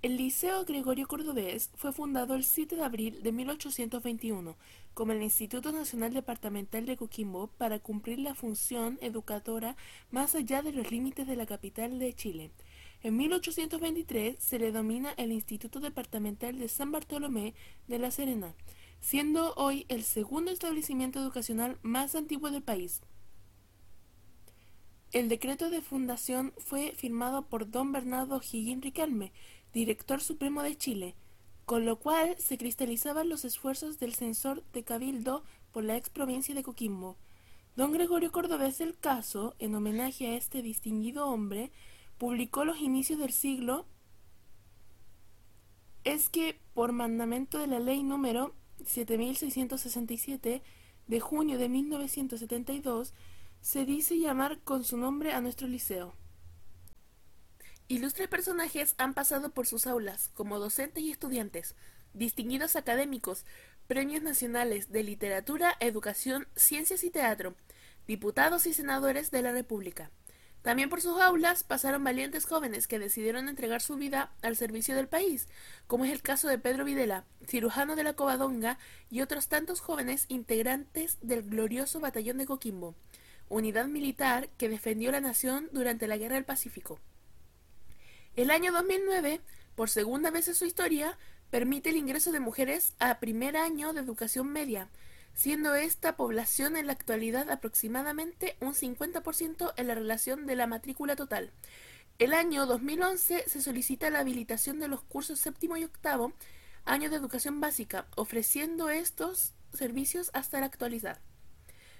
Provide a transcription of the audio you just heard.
El Liceo Gregorio Cordobés fue fundado el 7 de abril de 1821 como el Instituto Nacional Departamental de Coquimbo para cumplir la función educadora más allá de los límites de la capital de Chile. En 1823 se le domina el Instituto Departamental de San Bartolomé de La Serena, siendo hoy el segundo establecimiento educacional más antiguo del país. El decreto de fundación fue firmado por don Bernardo Higgin Riquelme, director supremo de Chile, con lo cual se cristalizaban los esfuerzos del censor de Cabildo por la ex provincia de Coquimbo. Don Gregorio Cordobés del Caso, en homenaje a este distinguido hombre, publicó los inicios del siglo es que por mandamento de la ley número 7667 de junio de 1972 se dice llamar con su nombre a nuestro liceo. Ilustres personajes han pasado por sus aulas, como docentes y estudiantes, distinguidos académicos, premios nacionales de literatura, educación, ciencias y teatro, diputados y senadores de la República. También por sus aulas pasaron valientes jóvenes que decidieron entregar su vida al servicio del país, como es el caso de Pedro Videla, cirujano de la Covadonga, y otros tantos jóvenes integrantes del glorioso Batallón de Coquimbo, unidad militar que defendió la nación durante la Guerra del Pacífico. El año 2009, por segunda vez en su historia, permite el ingreso de mujeres a primer año de educación media, siendo esta población en la actualidad aproximadamente un 50% en la relación de la matrícula total. El año 2011 se solicita la habilitación de los cursos séptimo y octavo año de educación básica, ofreciendo estos servicios hasta la actualidad.